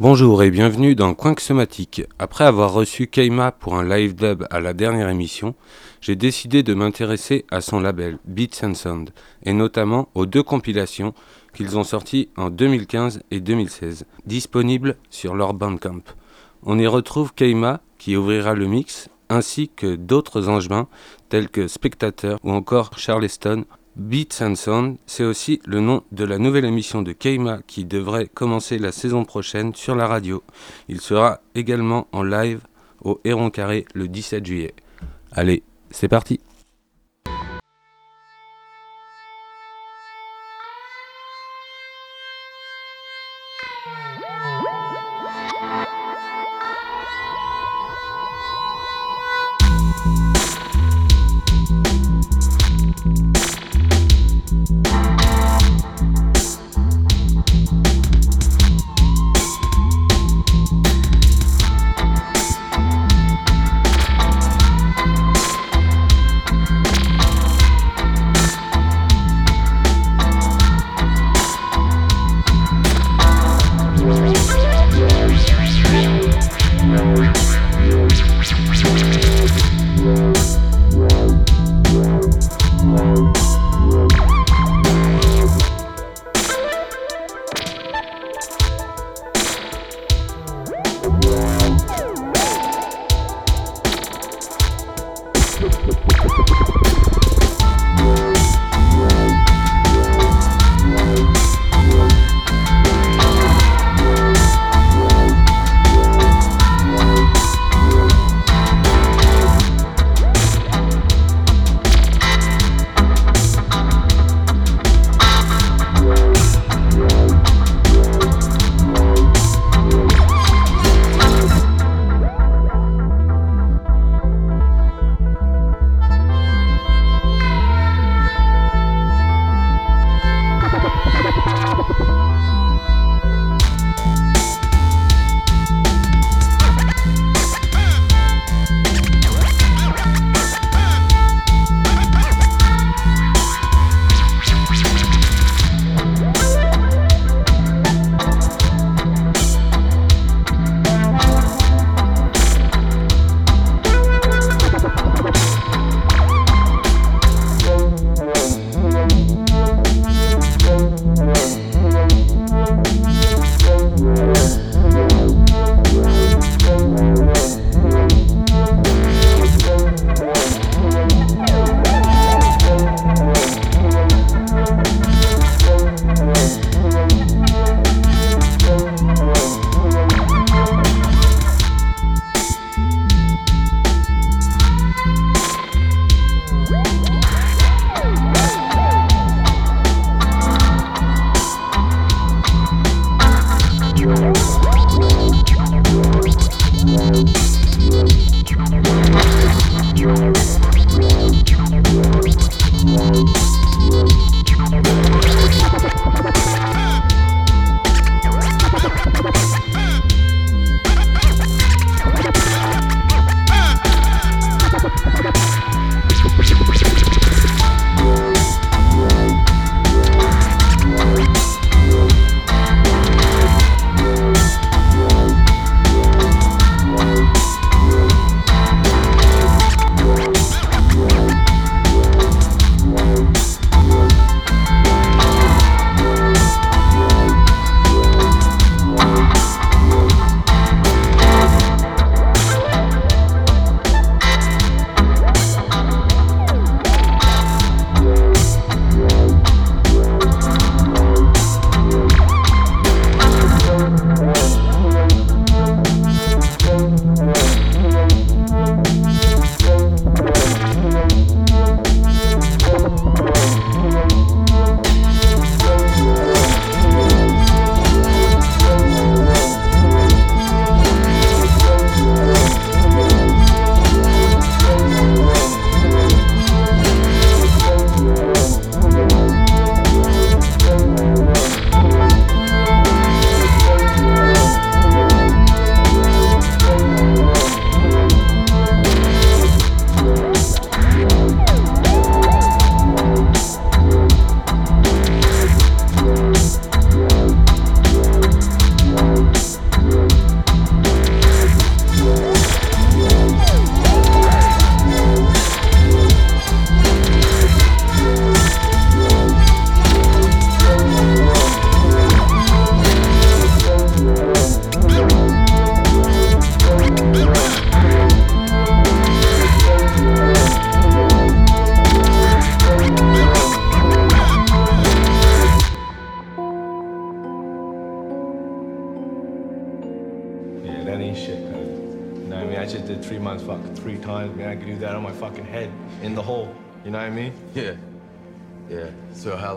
Bonjour et bienvenue dans Coin Somatique. Après avoir reçu Keima pour un live dub à la dernière émission, j'ai décidé de m'intéresser à son label Beats and Sound et notamment aux deux compilations qu'ils ont sorties en 2015 et 2016, disponibles sur leur Bandcamp. On y retrouve Keima qui ouvrira le mix ainsi que d'autres angevins tels que Spectateur ou encore Charleston Beats and Sound, c'est aussi le nom de la nouvelle émission de Keima qui devrait commencer la saison prochaine sur la radio. Il sera également en live au Héron Carré le 17 juillet. Allez, c'est parti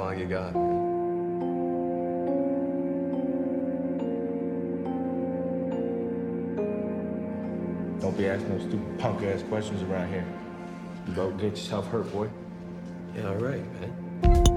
So you got? Don't be asking those stupid punk ass questions around here. You go get yourself hurt, boy. Yeah, all right, man.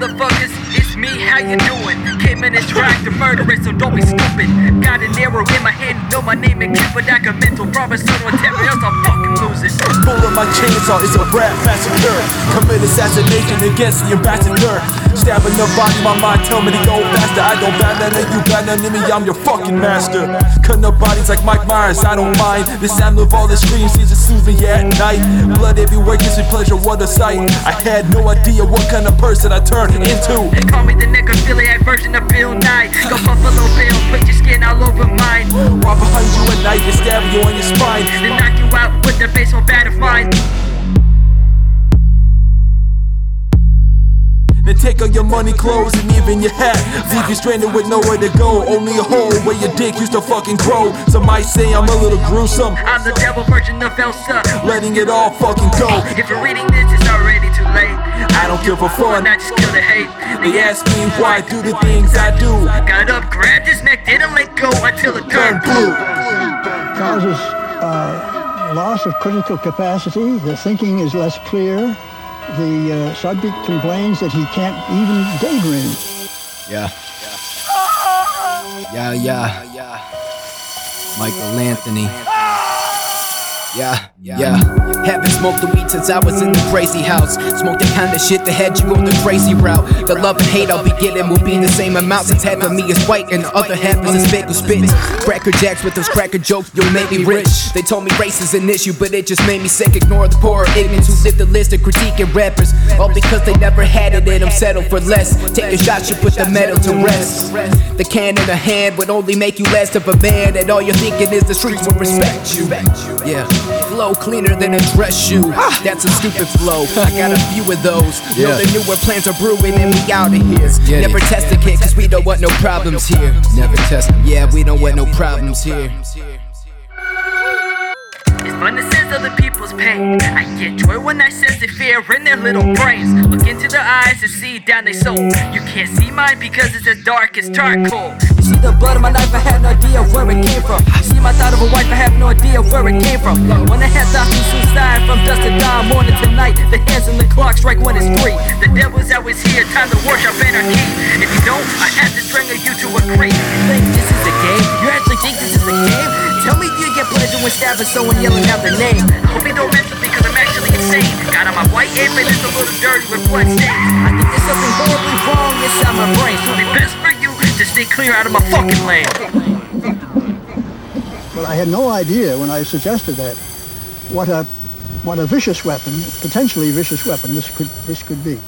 Motherfuckers? It's me, how you doing? This track to murder it, so don't be stupid. Got an arrow in my hand, know my name and keep it like a mental promise, so don't tell me else I'm fucking losing. Pulling my chainsaw is a rap massacre. Commit assassination against the ambassador. Stabbing the body, my mind tell me to go faster. I don't bat none of you, bat none of me, I'm your fucking master. Cutting up bodies like Mike Myers, I don't mind. The sound of all the screams is a soothe me at night. Blood everywhere gives me pleasure, what a sight. I had no idea what kind of person I turned into. They call me the necrophiliac version of Bill Nye. Go Buffalo Bill, put your skin all over mine. Right behind you at night, they stab you on your spine. Then knock you out with the baseball bat of mine. Then take all your money, clothes, and even your hat. Leave you stranded with nowhere to go. Only a hole where your dick used to fucking grow. Some might say I'm a little gruesome. I'm the devil version of Elsa. Letting it all fucking go. If you're reading this, I don't kill for fun. I just kill the hate. They ask me why I do the things I do. Got up, grabbed his neck, didn't let go until it Turn turned blue. causes uh, loss of critical capacity. The thinking is less clear. The uh, subject complains that he can't even daydream. Yeah. Yeah, yeah. Michael Anthony. Yeah, yeah. yeah. Haven't smoked the weed since I was in the crazy house. Smoke that kind of shit that had you on the crazy route. The love and hate I'll be getting will be the same amount since half of me is white and the other half is a Hispanic spit. Cracker jacks with those cracker jokes, you'll make me rich. They told me race is an issue, but it just made me sick. Ignore the poor ignorance who live the list of critiquing rappers. All because they never had it in them, settle for less. Take a shot, you put the metal to rest. The can in the hand would only make you less of a man, and all you're thinking is the streets will respect you. Yeah, flow cleaner than a dress shoe. Ah. That's a stupid flow. I got a few of those. Know the newer plans are brewing and we out of here. Never test a kid, cause we don't want no problems here. Never test Yeah, we don't want no problems here. To sense people's pain. I get joy when I sense the fear in their little brains. Look into their eyes and see down their soul. You can't see mine because it's as dark as charcoal. You see the blood of my life, I had no idea where it came from. You see my thought of a wife, I have no idea where it came from. When I had thoughts of suicide from dusk to dawn, morning to night, the hands and the clock strike when it's three. The devil's always here, time to worship anarchy. If you don't, I have to strangle you to a crate. You think this is a game? You actually think this is a game? Tell me you get pleasure when stabbing someone yelling out their name. I hope you don't mess with me cause I'm actually insane. Got on my white head, it's a little dirty with blood stains. I think there's something horribly wrong inside my brain. So it'd be best for you to stay clear out of my fucking lane. Well, I had no idea when I suggested that what a what a vicious weapon, potentially vicious weapon, this could this could be.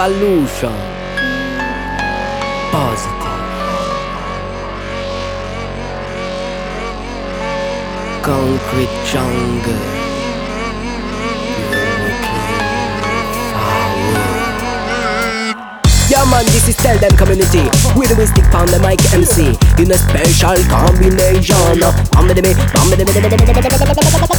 Evolution positive. Concrete jungle. Yeah man, this is Tell Them Community With we stick on the mic MC In a special combination Bam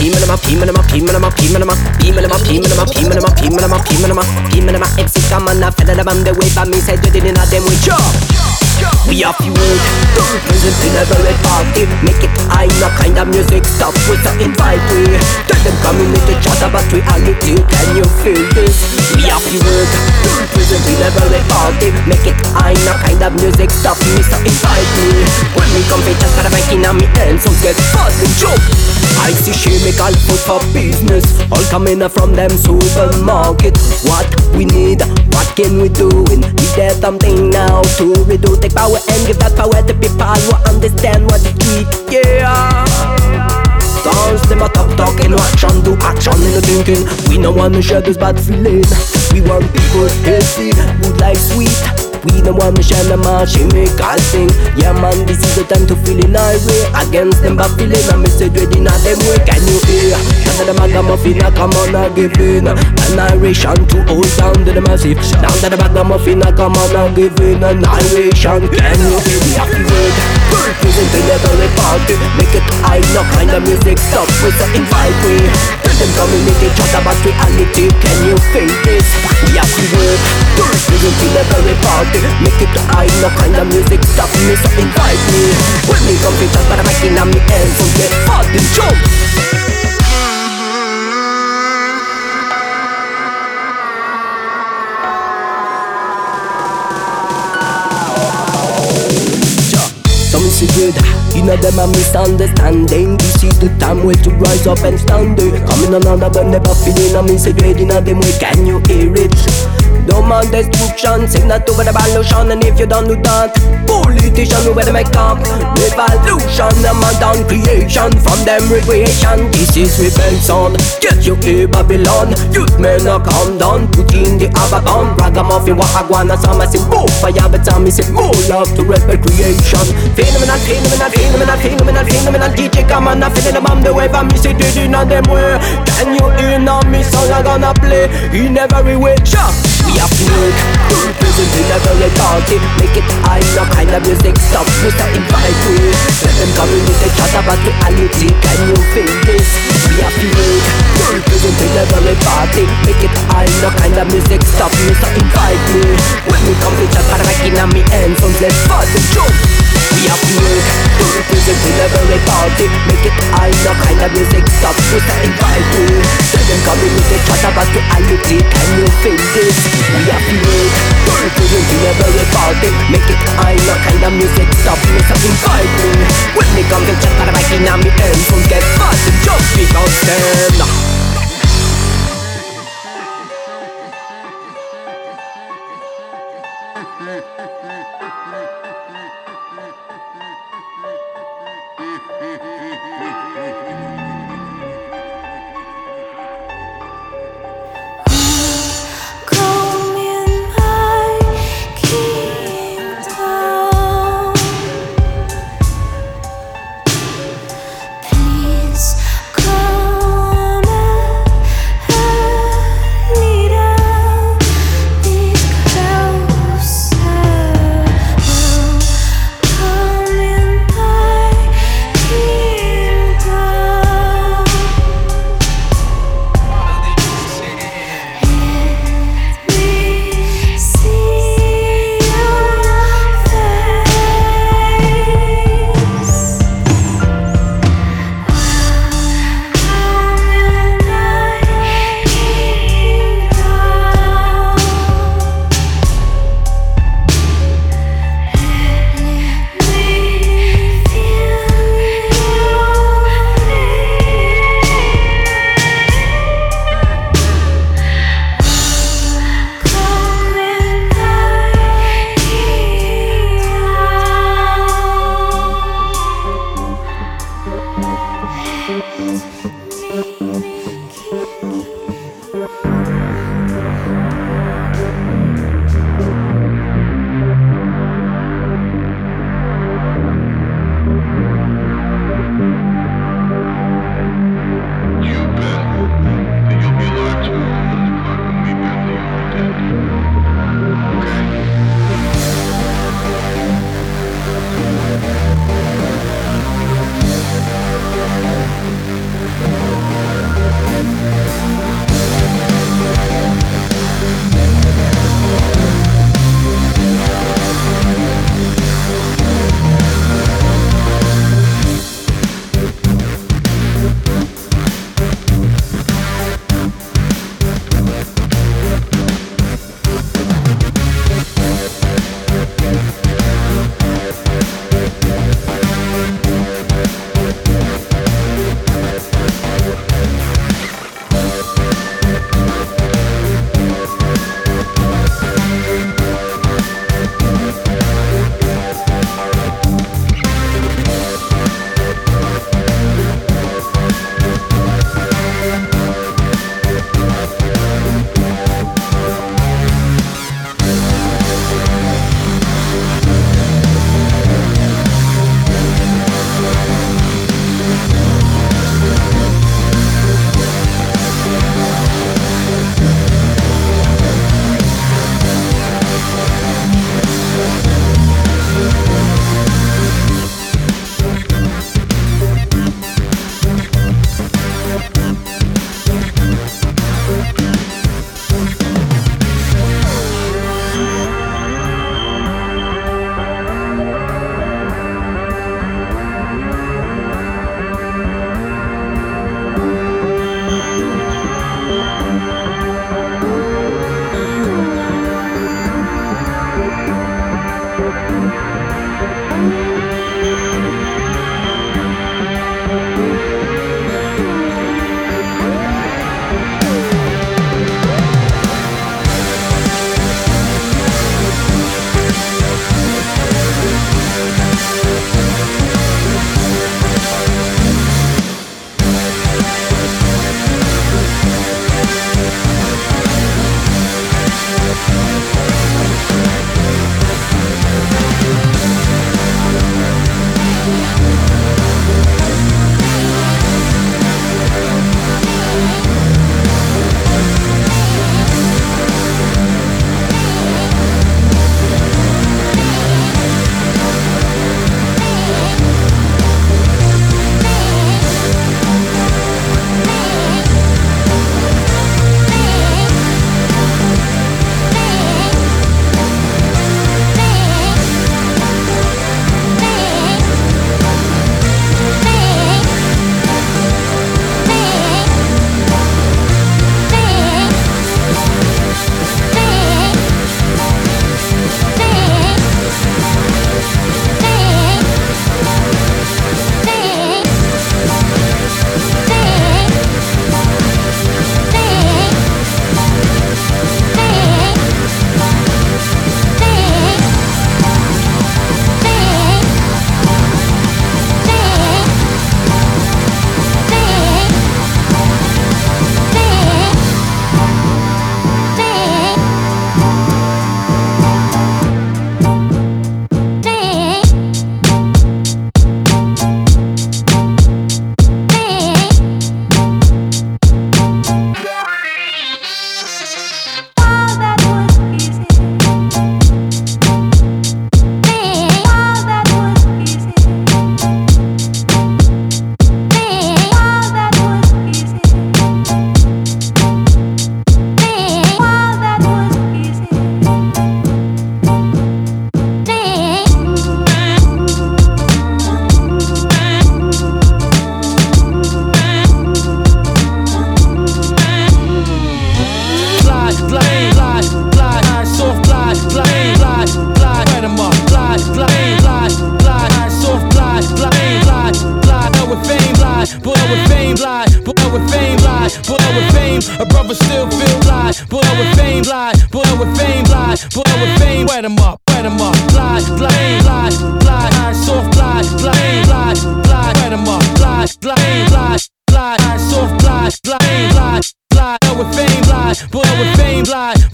Beamin' em up, beamin' em up, beamin' em up, beamin' em up, beamin' em up, beamin' em up, beamin' em up, beamin' em up, beamin' em up, beamin' em up, MC come on, I feel them the way, but me said you didn't have them with you. We have to work Present in a very party Make it I no kind of music Stop with the invite we Tell them community chat about reality Can you feel this? We have to work Present in a very party Make it I no kind of music me so invite me When we come to chat a mic in me hands So get fast and jump I see chemical food for business All coming from them supermarket What we need What can we do? Is there something now to redo? Take power and give that power to people who understand what it is. Yeah. Dance them a top talking, action do action in the thinking. We no wanna share this bad feeling. We want people healthy, good like sweet. We the one shine the march, she make us sing. Yeah, man, this is the time to feel in our way. Against them, but feeling I'm said ready not them way. Can you hear? None of them are muffin, I come on, I give in. Annihilation to old sound to the massive. Now that the bag of muffin, I come on, I give in. Annihilation, can you hear? We have to work. Present in every party Make it high, no kind of music stop With the invite we. Tell them community chat about reality Can you feel this? We have to work Present in every party. Make it I no kind of music stop me So invite me When me come to chat I'm making on me hands So get fast good, you know them a misunderstanding. This is the time where to rise up and stand it. Coming on another but never feeling. I'm ready now them way can you hear it? No man destruction, sing that over the revolution And if you don't do that, politician over the make up. Revolution, a man down creation From them recreation, this is rebellion Get you here Babylon. Youth men are calm down, put in the Abaddon. Ragamuffin, Wahagwana, some I say more fire But some say more love to respect creation. Phenomenal, phenomenal, phenomenal, phenomenal, phenomenal. DJ come on, I feel them on the wave me say did in on them way Can you hear now me song I gonna play? In every way, sure VIP work to do the very party Make it high, no kind of music stop with the invite we Let them come in with a chat about reality Can you feel this? We are feeling World prison to the very party Make it high, no kind of music stop with the invite me When we come to chat, para making me end from let's party jump we are feeling World prison to the very party Make it high, no kind of music stop with the invite me Let them come in with a chat about reality Can you feel this? We are feeling why do you never reporting? Make it I know kind of music Stop me something fighting. When me come to chat para vai kinami don't get fast and joke because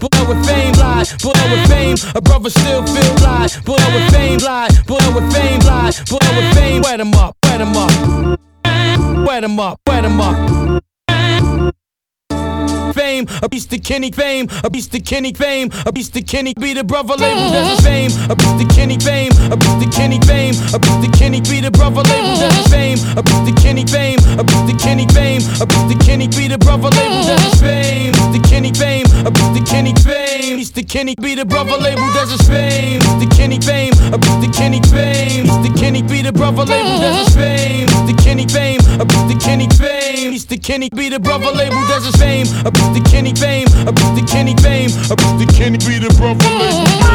boy with fame, fly, boy with fame, a brother still feel fly, boy with fame, fly, boy with fame, fly, boy with fame, wet him up, wet him up, wet him up, wet him up fame, a beast of Kenny fame, a beast of Kenny fame, a beast of Kenny be the brother label that's his fame, a beast of Kenny fame, a beast of Kenny fame, a beast of Kenny be the brother label that's his fame, a beast of Kenny fame, a beast of Kenny fame, a beast of Kenny be the brother label that's his fame, of Kenny fame, a beast of Kenny fame, beast of Kenny be the brother label that's his fame, of Kenny fame, a beast of Kenny fame, of Kenny be the brother label that's his fame, of Kenny fame, a beast of Kenny fame, beast Kenny be the brother label that's his fame, a of Kenny fame, a of Kenny fame, a of Kenny be the brother label.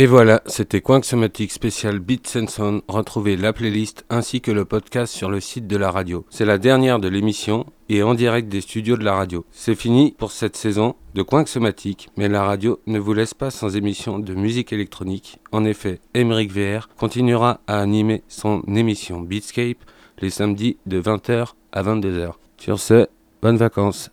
Et voilà, c'était Somatic spécial Beats and Sound. Retrouvez la playlist ainsi que le podcast sur le site de la radio. C'est la dernière de l'émission et en direct des studios de la radio. C'est fini pour cette saison de Somatic, mais la radio ne vous laisse pas sans émission de musique électronique. En effet, Emeric VR continuera à animer son émission Beatscape les samedis de 20h à 22h. Sur ce, bonnes vacances